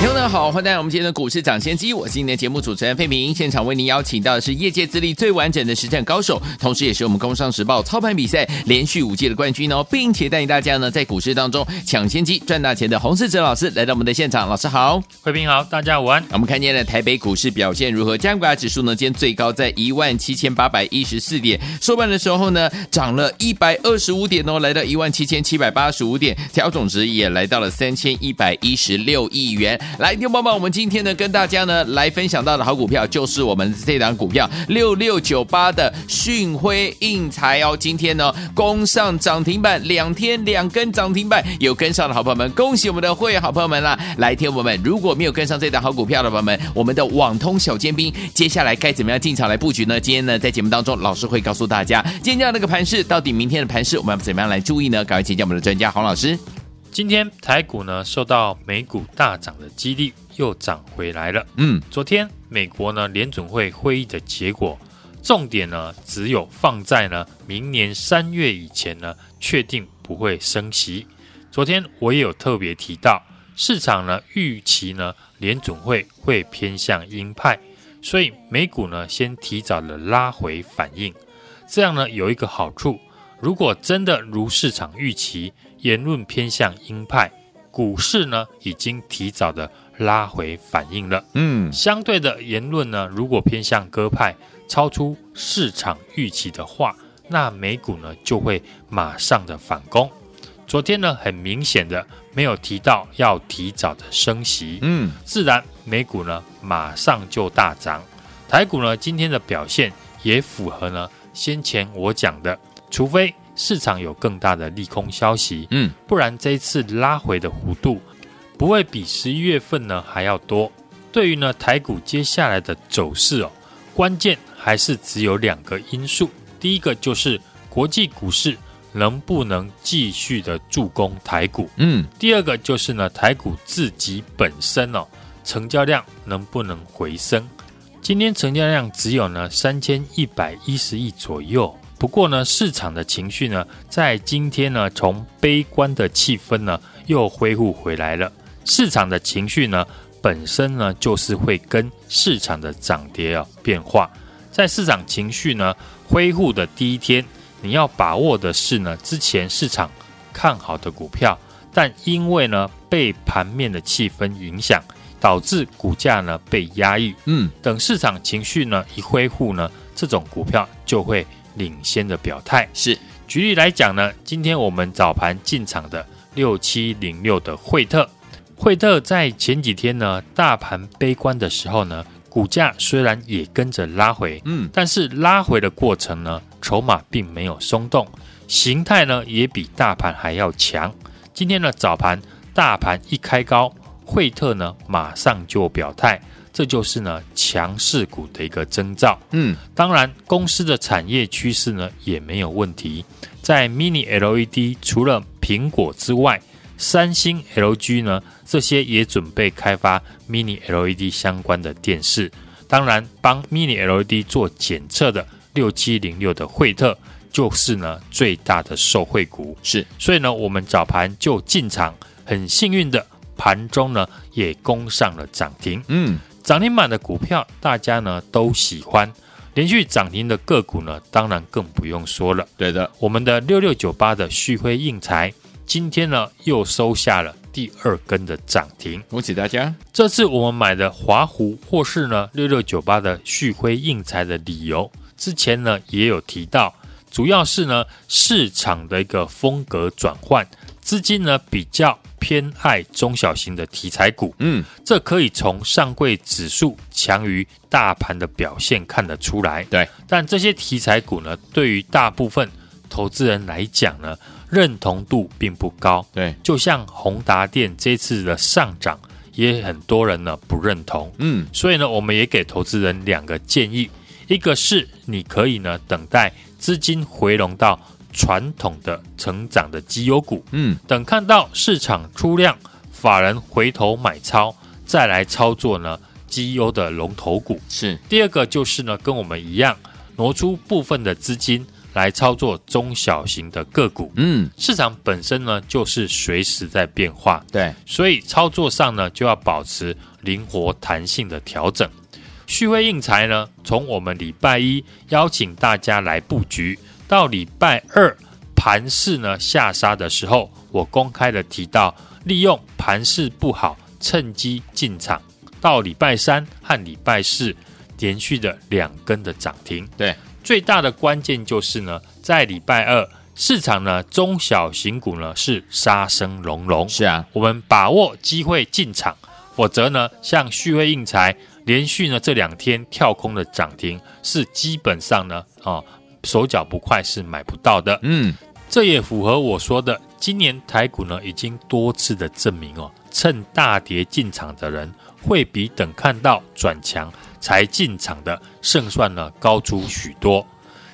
听众好，欢迎来到我们今天的股市抢先机。我是今天的节目主持人费明，现场为您邀请到的是业界资历最完整的实战高手，同时也是我们工商时报操盘比赛连续五届的冠军哦，并且带领大家呢在股市当中抢先机赚大钱的洪世哲老师来到我们的现场。老师好，费平好，大家午安。我们看见了台北股市表现如何？加权指数呢，今天最高在一万七千八百一十四点，收盘的时候呢涨了一百二十五点哦，来到一万七千七百八十五点，调总值也来到了三千一百一十六亿元。来，听众朋友们，我们今天呢跟大家呢来分享到的好股票，就是我们这档股票六六九八的讯辉印材哦。今天呢攻上涨停板，两天两根涨停板，有跟上的好朋友们，恭喜我们的会员好朋友们啦！来，听我们，如果没有跟上这档好股票的朋友们，我们的网通小尖兵，接下来该怎么样进场来布局呢？今天呢在节目当中，老师会告诉大家，今天这样的一个盘势，到底明天的盘势我们要怎么样来注意呢？赶快请教我们的专家黄老师。今天台股呢受到美股大涨的激励，又涨回来了。嗯，昨天美国呢联准会会议的结果，重点呢只有放在呢明年三月以前呢确定不会升息。昨天我也有特别提到，市场呢预期呢联准会会偏向鹰派，所以美股呢先提早的拉回反应。这样呢有一个好处，如果真的如市场预期。言论偏向鹰派，股市呢已经提早的拉回反应了。嗯，相对的言论呢，如果偏向鸽派，超出市场预期的话，那美股呢就会马上的反攻。昨天呢，很明显的没有提到要提早的升息，嗯，自然美股呢马上就大涨。台股呢今天的表现也符合呢先前我讲的，除非。市场有更大的利空消息，嗯，不然这一次拉回的弧度不会比十一月份呢还要多。对于呢台股接下来的走势哦，关键还是只有两个因素。第一个就是国际股市能不能继续的助攻台股，嗯，第二个就是呢台股自己本身哦，成交量能不能回升。今天成交量只有呢三千一百一十亿左右。不过呢，市场的情绪呢，在今天呢，从悲观的气氛呢，又恢复回来了。市场的情绪呢，本身呢，就是会跟市场的涨跌啊变化。在市场情绪呢恢复的第一天，你要把握的是呢，之前市场看好的股票，但因为呢被盘面的气氛影响，导致股价呢被压抑。嗯，等市场情绪呢一恢复呢，这种股票就会。领先的表态是，举例来讲呢，今天我们早盘进场的六七零六的惠特，惠特在前几天呢，大盘悲观的时候呢，股价虽然也跟着拉回，嗯，但是拉回的过程呢，筹码并没有松动，形态呢也比大盘还要强。今天呢早盘大盘一开高，惠特呢马上就表态。这就是呢强势股的一个征兆。嗯，当然公司的产业趋势呢也没有问题。在 Mini LED 除了苹果之外，三星、LG 呢这些也准备开发 Mini LED 相关的电视。当然，帮 Mini LED 做检测的六七零六的惠特就是呢最大的受惠股。是，所以呢我们早盘就进场，很幸运的盘中呢也攻上了涨停。嗯。涨停板的股票，大家呢都喜欢；连续涨停的个股呢，当然更不用说了。对的，我们的六六九八的旭辉印材，今天呢又收下了第二根的涨停，恭喜大家！这次我们买的华湖或是呢六六九八的旭辉印材的理由，之前呢也有提到，主要是呢市场的一个风格转换，资金呢比较。偏爱中小型的题材股，嗯，这可以从上柜指数强于大盘的表现看得出来。对，但这些题材股呢，对于大部分投资人来讲呢，认同度并不高。对，就像宏达电这次的上涨，也很多人呢不认同。嗯，所以呢，我们也给投资人两个建议：一个是你可以呢等待资金回笼到传统的成长的绩优股，嗯，等看到市场出量，法人回头买超，再来操作呢绩优的龙头股。是第二个就是呢跟我们一样，挪出部分的资金来操作中小型的个股。嗯，市场本身呢就是随时在变化，对，所以操作上呢就要保持灵活弹性的调整。旭辉应材呢，从我们礼拜一邀请大家来布局，到礼拜二盘势呢下杀的时候，我公开的提到利用盘势不好趁机进场。到礼拜三和礼拜四连续的两根的涨停。对，最大的关键就是呢，在礼拜二市场呢中小型股呢是杀声隆隆。是啊，我们把握机会进场，否则呢，像旭辉应材。连续呢这两天跳空的涨停是基本上呢啊、哦、手脚不快是买不到的，嗯，这也符合我说的，今年台股呢已经多次的证明哦，趁大跌进场的人会比等看到转强才进场的胜算呢高出许多。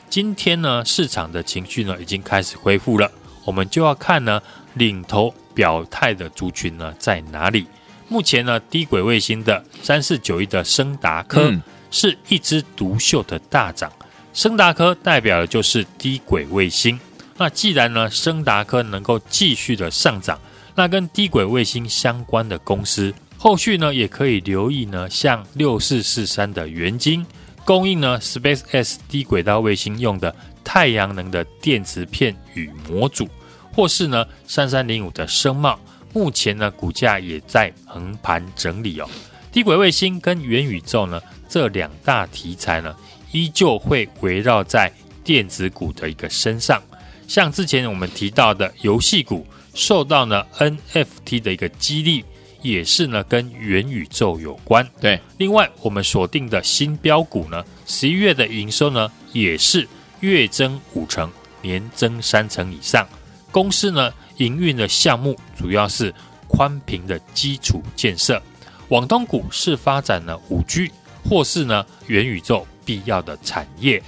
今天呢市场的情绪呢已经开始恢复了，我们就要看呢领头表态的族群呢在哪里。目前呢，低轨卫星的三四九一的升达科是一枝独秀的大涨。升达科代表的就是低轨卫星。那既然呢，升达科能够继续的上涨，那跟低轨卫星相关的公司，后续呢也可以留意呢，像六四四三的元晶，供应呢 SpaceX 低轨道卫星用的太阳能的电池片与模组，或是呢三三零五的升贸。目前呢，股价也在横盘整理哦。低轨卫星跟元宇宙呢，这两大题材呢，依旧会围绕在电子股的一个身上。像之前我们提到的游戏股，受到呢 NFT 的一个激励，也是呢跟元宇宙有关。对，另外我们锁定的新标股呢，十一月的营收呢，也是月增五成，年增三成以上。公司呢，营运的项目主要是宽频的基础建设，网通股是发展了五 G 或是呢元宇宙必要的产业。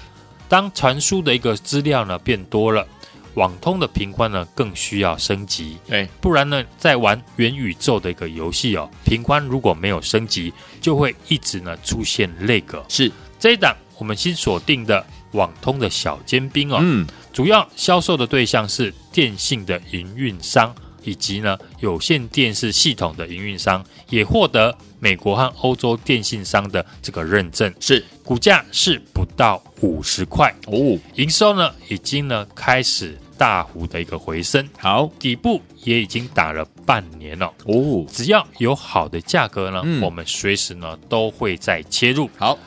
当传输的一个资料呢变多了，网通的频宽呢更需要升级。对，不然呢在玩元宇宙的一个游戏哦，频宽如果没有升级，就会一直呢出现 lag。是这一档我们新锁定的网通的小尖兵哦。嗯。主要销售的对象是电信的营运商，以及呢有线电视系统的营运商，也获得美国和欧洲电信商的这个认证。是股价是不到五十块哦，营收呢已经呢开始大幅的一个回升，好，底部也已经打了半年了哦。只要有好的价格呢，嗯、我们随时呢都会再切入。好。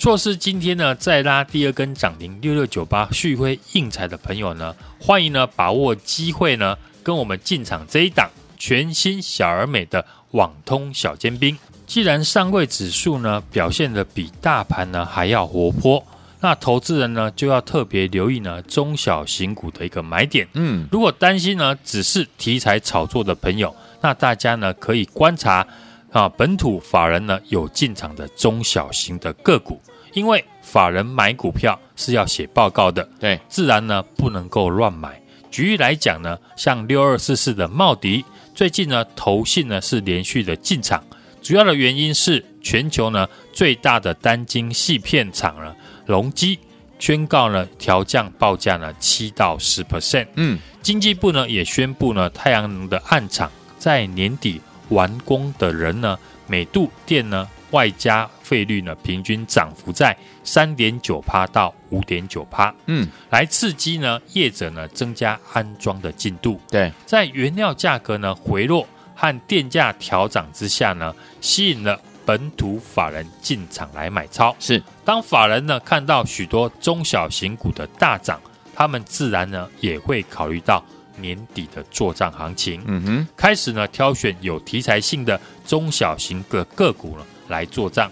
错是今天呢再拉第二根涨停六六九八旭辉应材的朋友呢，欢迎呢把握机会呢跟我们进场这一档全新小而美的网通小尖兵。既然上柜指数呢表现的比大盘呢还要活泼，那投资人呢就要特别留意呢中小型股的一个买点。嗯，如果担心呢只是题材炒作的朋友，那大家呢可以观察。啊，本土法人呢有进场的中小型的个股，因为法人买股票是要写报告的，对，自然呢不能够乱买。举例来讲呢，像六二四四的茂迪，最近呢投信呢是连续的进场，主要的原因是全球呢最大的单晶细片厂呢隆基宣告呢调降报价呢七到十 percent，嗯，经济部呢也宣布呢太阳能的暗场在年底。完工的人呢，每度电呢，外加费率呢，平均涨幅在三点九趴到五点九趴，嗯，来刺激呢业者呢增加安装的进度。对，在原料价格呢回落和电价调涨之下呢，吸引了本土法人进场来买超。是，当法人呢看到许多中小型股的大涨，他们自然呢也会考虑到。年底的作帐行情，嗯哼，开始呢挑选有题材性的中小型的个股呢来做账。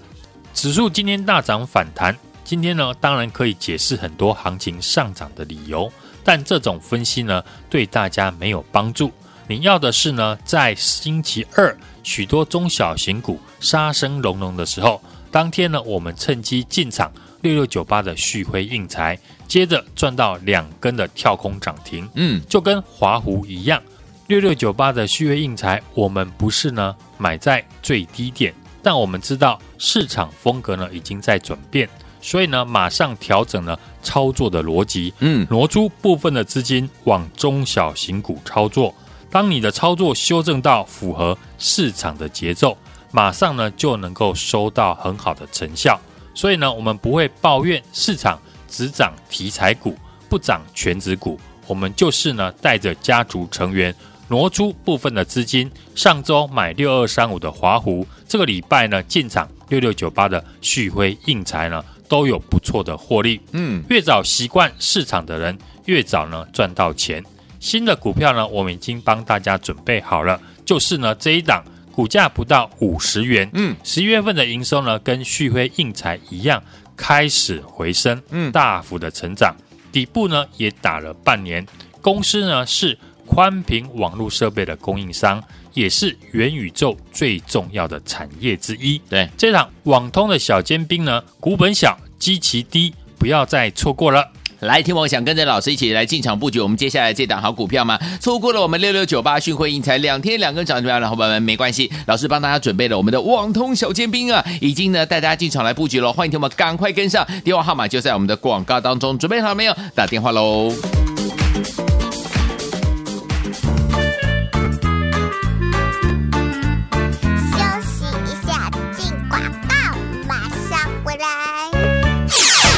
指数今天大涨反弹，今天呢当然可以解释很多行情上涨的理由，但这种分析呢对大家没有帮助。你要的是呢在星期二许多中小型股杀声隆隆的时候，当天呢我们趁机进场六六九八的旭辉印材，接着赚到两根的跳空涨停，嗯，就跟华湖一样。六六九八的旭辉印材，我们不是呢买在最低点，但我们知道市场风格呢已经在转变，所以呢马上调整了操作的逻辑，嗯，挪出部分的资金往中小型股操作。当你的操作修正到符合市场的节奏，马上呢就能够收到很好的成效。所以呢，我们不会抱怨市场只涨题材股，不涨全职股。我们就是呢带着家族成员。挪出部分的资金，上周买六二三五的华湖，这个礼拜呢进场六六九八的旭辉应材呢都有不错的获利。嗯，越早习惯市场的人，越早呢赚到钱。新的股票呢，我们已经帮大家准备好了，就是呢这一档股价不到五十元，嗯，十一月份的营收呢跟旭辉应材一样开始回升，嗯，大幅的成长，底部呢也打了半年，公司呢是。宽频网络设备的供应商，也是元宇宙最重要的产业之一。对，这场网通的小尖兵呢，股本小，基期低，不要再错过了。来，听我想跟着老师一起来进场布局我们接下来这档好股票吗？错过了我们六六九八讯会应才两天两根涨停板的伙伴们没关系，老师帮大家准备了我们的网通小尖兵啊，已经呢带大家进场来布局了。欢迎听我们赶快跟上，电话号码就在我们的广告当中，准备好了没有？打电话喽。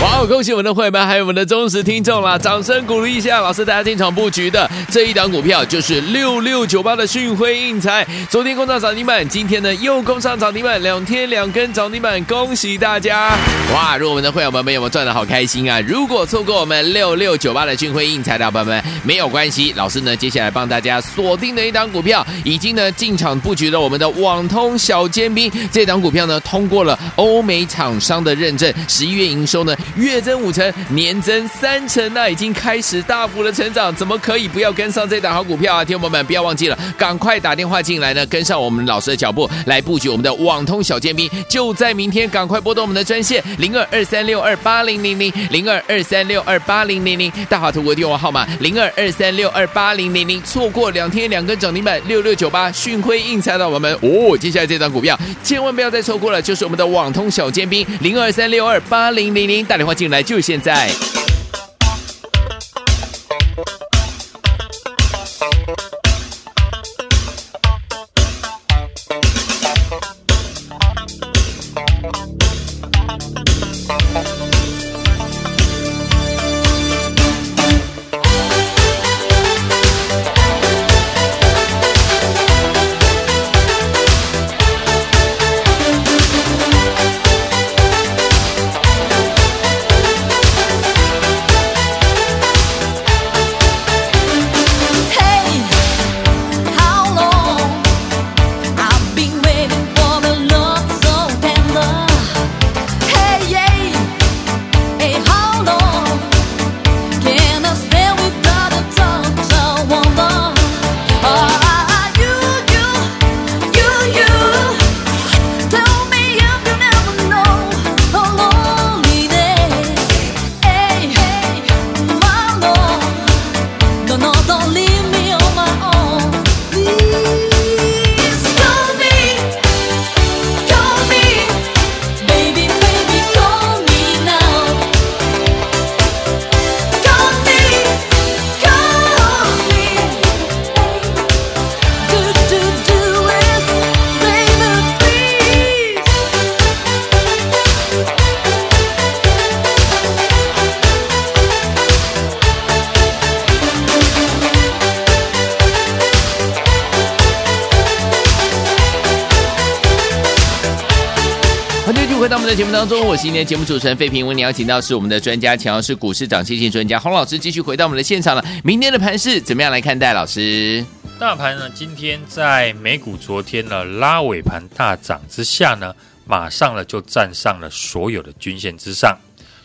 Wow. 好，恭喜我们的会员们，还有我们的忠实听众啦！掌声鼓励一下，老师大家进场布局的这一档股票就是六六九八的讯辉印材。昨天攻上涨停板，今天呢又攻上涨停板，两天两根涨停板，恭喜大家！哇，如果我们的会员们有没有赚得好开心啊？如果错过我们六六九八的讯辉印材的伙伴们，没有关系，老师呢接下来帮大家锁定的一档股票，已经呢进场布局了我们的网通小尖兵。这档股票呢通过了欧美厂商的认证，十一月营收呢月月增五成，年增三成，那已经开始大幅的成长，怎么可以不要跟上这档好股票啊？听友们，不要忘记了，赶快打电话进来呢，跟上我们老师的脚步，来布局我们的网通小尖兵，就在明天，赶快拨动我们的专线零二二三六二八零零零零二二三六二八零零零，大华图国电话号码零二二三六二八零零零，错过两天两根涨停板六六九八讯辉应材的我们哦，接下来这档股票千万不要再错过了，就是我们的网通小尖兵零二三六二八零零零，打电话。进来就现在。我们的节目当中，我是今天节目主持人费平。为你邀请到是我们的专家，强要是股市涨跌专家洪老师，继续回到我们的现场了。明天的盘势怎么样来看待？老师，大盘呢？今天在美股昨天呢拉尾盘大涨之下呢，马上呢就站上了所有的均线之上。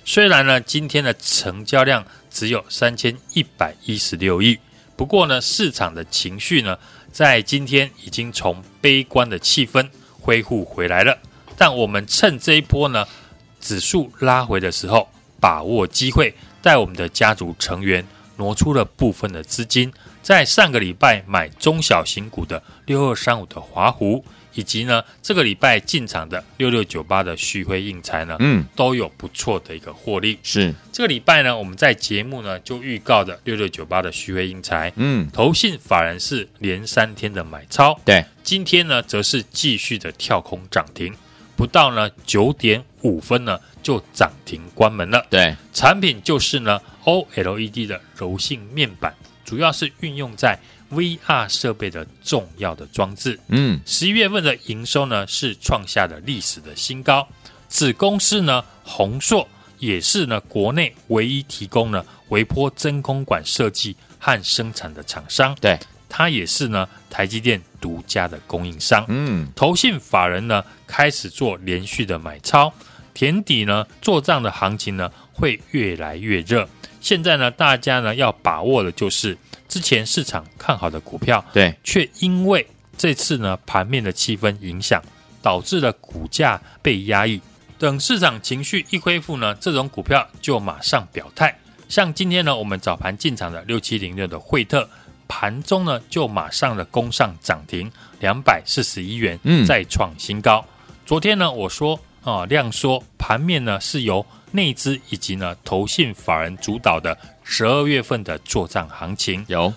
虽然呢今天的成交量只有三千一百一十六亿，不过呢市场的情绪呢在今天已经从悲观的气氛恢复回来了。但我们趁这一波呢，指数拉回的时候，把握机会，带我们的家族成员挪出了部分的资金，在上个礼拜买中小型股的六二三五的华湖。以及呢，这个礼拜进场的六六九八的旭辉印材呢，嗯，都有不错的一个获利。是。这个礼拜呢，我们在节目呢就预告的六六九八的旭辉印材，嗯，投信法人是连三天的买超，对，今天呢则是继续的跳空涨停，不到呢九点五分呢就涨停关门了。对，产品就是呢 OLED 的柔性面板，主要是运用在。VR 设备的重要的装置，嗯，十一月份的营收呢是创下了历史的新高。子公司呢宏硕也是呢国内唯一提供呢微波真空管设计和生产的厂商，对，它也是呢台积电独家的供应商。嗯，投信法人呢开始做连续的买超，填底呢做账的行情呢会越来越热。现在呢大家呢要把握的就是。之前市场看好的股票，对，却因为这次呢盘面的气氛影响，导致了股价被压抑。等市场情绪一恢复呢，这种股票就马上表态。像今天呢，我们早盘进场的六七零六的惠特，盘中呢就马上的攻上涨停两百四十一元，嗯，再创新高。昨天呢，我说啊，量缩盘面呢是由内资以及呢投信法人主导的。十二月份的作战行情有，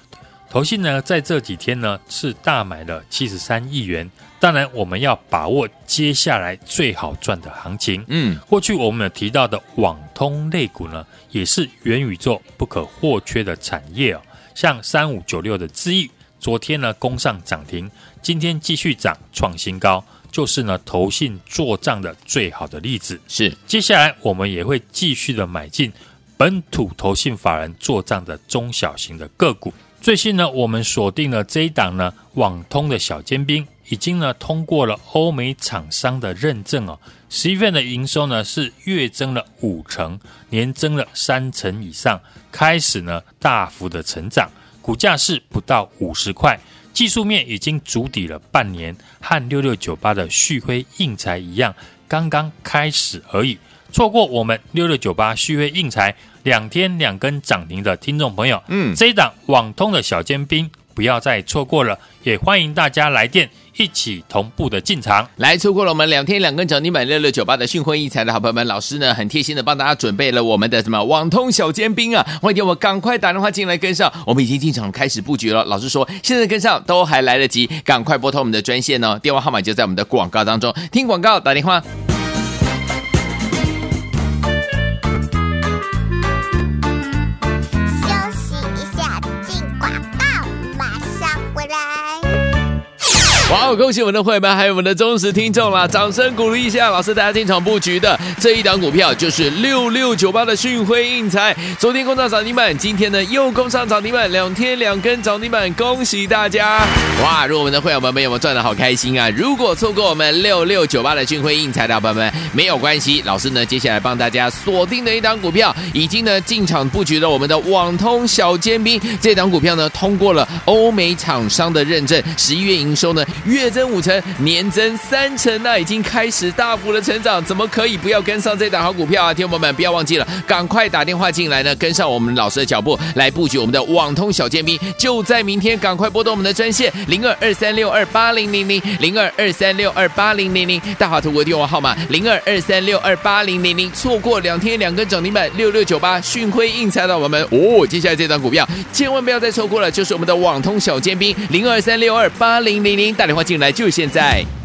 投信呢在这几天呢是大买了七十三亿元。当然，我们要把握接下来最好赚的行情。嗯，过去我们有提到的网通类股呢，也是元宇宙不可或缺的产业哦。像三五九六的智易，昨天呢攻上涨停，今天继续涨创新高，就是呢投信做账的最好的例子。是，接下来我们也会继续的买进。本土投信法人做账的中小型的个股，最新呢，我们锁定了这一档呢，网通的小尖兵，已经呢通过了欧美厂商的认证哦。十一月份的营收呢是月增了五成，年增了三成以上，开始呢大幅的成长，股价是不到五十块，技术面已经筑底了半年，和六六九八的旭辉硬材一样，刚刚开始而已。错过我们六六九八旭辉硬材两天两根涨停的听众朋友，嗯，这一档网通的小尖兵不要再错过了，也欢迎大家来电一起同步的进场。来，错过了我们两天两根涨停板六六九八的讯辉应材的好朋友们，老师呢很贴心的帮大家准备了我们的什么网通小尖兵啊，欢迎我赶快打电话进来跟上，我们已经进场开始布局了。老师说现在跟上都还来得及，赶快拨通我们的专线哦，电话号码就在我们的广告当中，听广告打电话。哇哦！恭喜我们的会员们，还有我们的忠实听众啦！掌声鼓励一下，老师大家进场布局的这一档股票就是六六九八的讯辉印材。昨天攻上涨停板，今天呢又攻上涨停板，两天两根涨停板，恭喜大家！哇！如果我们的会员们没有赚的好开心啊！如果错过我们六六九八的讯辉印材的朋友们，没有关系，老师呢接下来帮大家锁定的一档股票，已经呢进场布局了我们的网通小尖兵。这档股票呢通过了欧美厂商的认证，十一月营收呢。月增五成，年增三成，那已经开始大幅的成长，怎么可以不要跟上这档好股票啊？听友们，不要忘记了，赶快打电话进来呢，跟上我们老师的脚步，来布局我们的网通小尖兵，就在明天，赶快拨动我们的专线零二二三六二八零零零零二二三六二八零零零，大华图国电话号码零二二三六二八零零零，错过两天两根涨停板六六九八讯辉应材的我们哦，接下来这档股票千万不要再错过了，就是我们的网通小尖兵零二三六二八零零零，打电话进来就现在。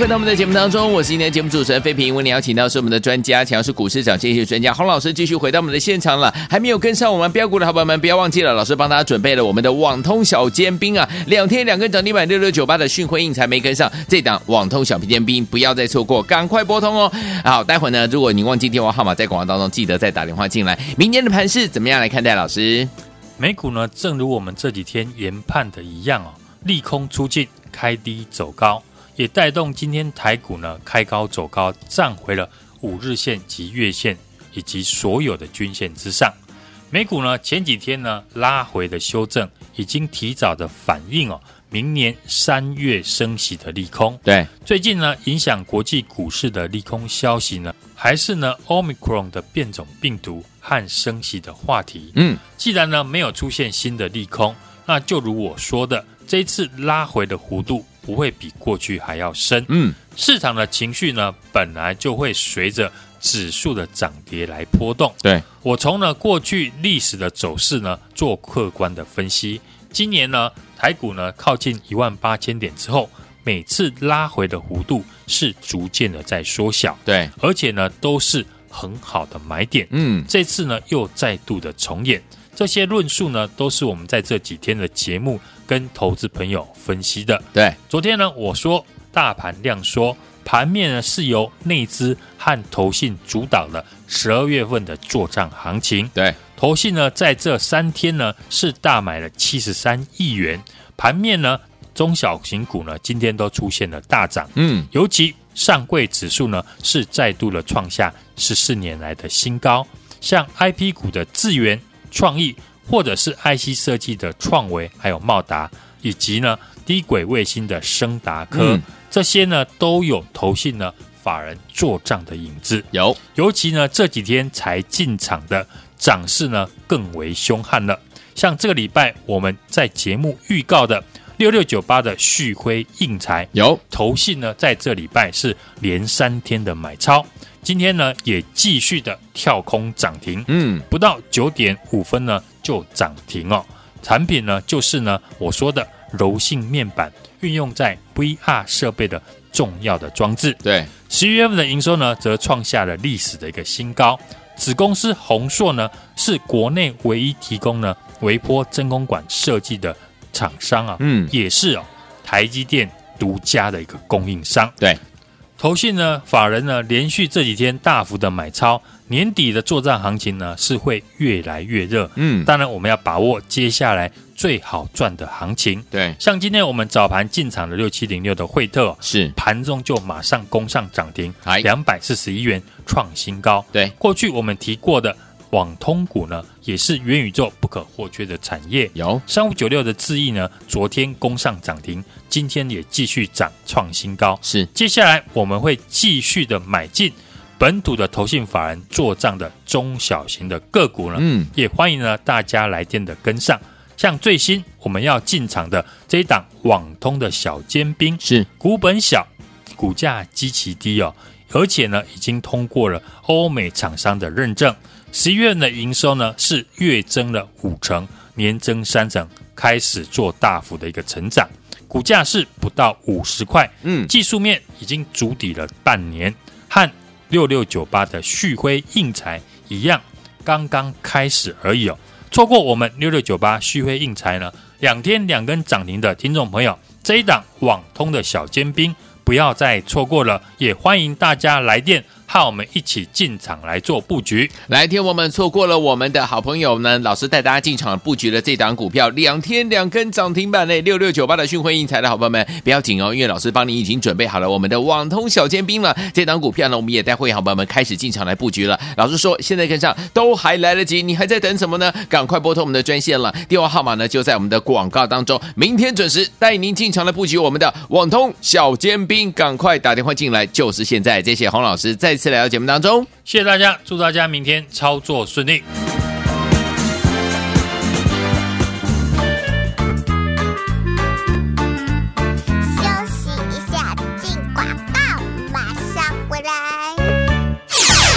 回到我们的节目当中，我是今天节目主持人费平。为你邀请到是我们的专家，强势股市涨跌专家洪老师，继续回到我们的现场了。还没有跟上我们标股的好朋友们，不要忘记了，老师帮大家准备了我们的网通小尖兵啊，两天两根涨停板六六九八的讯辉印才没跟上，这档网通小皮尖兵不要再错过，赶快拨通哦。好，待会呢，如果你忘记电话号码，在广告当中记得再打电话进来。明天的盘势怎么样来看待？老师，美股呢，正如我们这几天研判的一样哦，利空出尽，开低走高。也带动今天台股呢开高走高，站回了五日线及月线以及所有的均线之上。美股呢前几天呢拉回的修正，已经提早的反映哦，明年三月升息的利空。对，最近呢影响国际股市的利空消息呢，还是呢 Omicron 的变种病毒和升息的话题。嗯，既然呢没有出现新的利空，那就如我说的，这一次拉回的弧度。不会比过去还要深。嗯，市场的情绪呢，本来就会随着指数的涨跌来波动。对，我从呢过去历史的走势呢做客观的分析。今年呢台股呢靠近一万八千点之后，每次拉回的弧度是逐渐的在缩小。对，而且呢都是很好的买点。嗯，这次呢又再度的重演。这些论述呢都是我们在这几天的节目。跟投资朋友分析的，对，昨天呢，我说大盘量缩，盘面呢是由内资和投信主导的十二月份的作帐行情，对，投信呢在这三天呢是大买了七十三亿元，盘面呢中小型股呢今天都出现了大涨，嗯，尤其上柜指数呢是再度的创下十四年来的新高，像 IP 股的智源创意。或者是 IC 设计的创维，还有茂达，以及呢低轨卫星的升达科，嗯、这些呢都有投信呢法人做账的影子。有，尤其呢这几天才进场的涨势呢更为凶悍了。像这个礼拜我们在节目预告的六六九八的旭辉印材，有投信呢在这礼拜是连三天的买超。今天呢，也继续的跳空涨停，嗯，不到九点五分呢就涨停哦。产品呢，就是呢我说的柔性面板，运用在 VR 设备的重要的装置。对，十一月份的营收呢，则创下了历史的一个新高。子公司宏硕呢，是国内唯一提供呢微波真空管设计的厂商啊，嗯，也是哦台积电独家的一个供应商。对。投信呢，法人呢，连续这几天大幅的买超，年底的作战行情呢是会越来越热。嗯，当然我们要把握接下来最好赚的行情。对，像今天我们早盘进场的六七零六的惠特，是盘中就马上攻上涨停，两百四十一元创新高。对，过去我们提过的。网通股呢，也是元宇宙不可或缺的产业。有三五九六的智易呢，昨天攻上涨停，今天也继续涨创新高。是，接下来我们会继续的买进本土的投信法人做账的中小型的个股呢。嗯，也欢迎呢大家来电的跟上。像最新我们要进场的这一档网通的小尖兵，是股本小，股价极其低哦，而且呢已经通过了欧美厂商的认证。十一月的营收呢是月增了五成，年增三成，开始做大幅的一个成长，股价是不到五十块，嗯，技术面已经筑底了半年，和六六九八的旭辉印材一样，刚刚开始而已哦。错过我们六六九八旭辉印材呢，两天两根涨停的听众朋友，这一档网通的小尖兵不要再错过了，也欢迎大家来电。和我们一起进场来做布局。来天我们错过了我们的好朋友呢，老师带大家进场布局的这档股票，两天两根涨停板内六六九八的讯辉印材的好朋友们，不要紧哦，因为老师帮你已经准备好了我们的网通小尖兵了。这档股票呢，我们也带会员好朋友们开始进场来布局了。老师说，现在跟上都还来得及，你还在等什么呢？赶快拨通我们的专线了，电话号码呢就在我们的广告当中。明天准时带您进场来布局我们的网通小尖兵，赶快打电话进来，就是现在。谢谢洪老师再次来到节目当中，谢谢大家，祝大家明天操作顺利。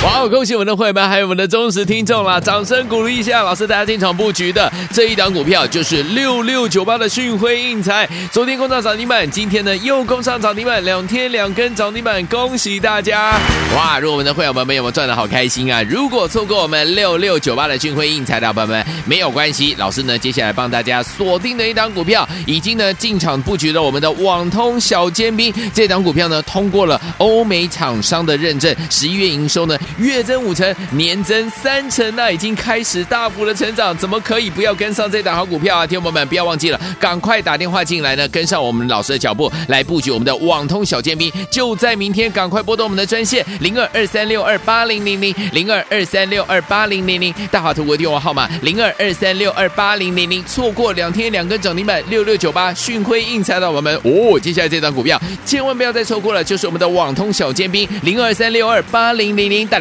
哇哦！恭喜我们的会员们，还有我们的忠实听众啦！掌声鼓励一下，老师大家进场布局的这一档股票就是六六九八的讯辉印材。昨天攻上涨停板，今天呢又攻上涨停板，两天两根涨停板，恭喜大家！哇！如果我们的会员们没有赚得好开心啊？如果错过我们六六九八的讯辉印材的伙伴们，没有关系，老师呢接下来帮大家锁定的一档股票，已经呢进场布局了我们的网通小尖兵。这档股票呢通过了欧美厂商的认证，十一月营收呢。月增五成，年增三成，那已经开始大幅的成长，怎么可以不要跟上这档好股票啊？听众朋友们不要忘记了，赶快打电话进来呢，跟上我们老师的脚步，来布局我们的网通小尖兵，就在明天，赶快拨动我们的专线零二二三六二八零零零零二二三六二八零零零，大华图国电话号码零二二三六二八零零零，错过两天两根涨停板六六九八讯辉印材的我们哦，接下来这档股票千万不要再错过了，就是我们的网通小尖兵零二三六二八零零零，大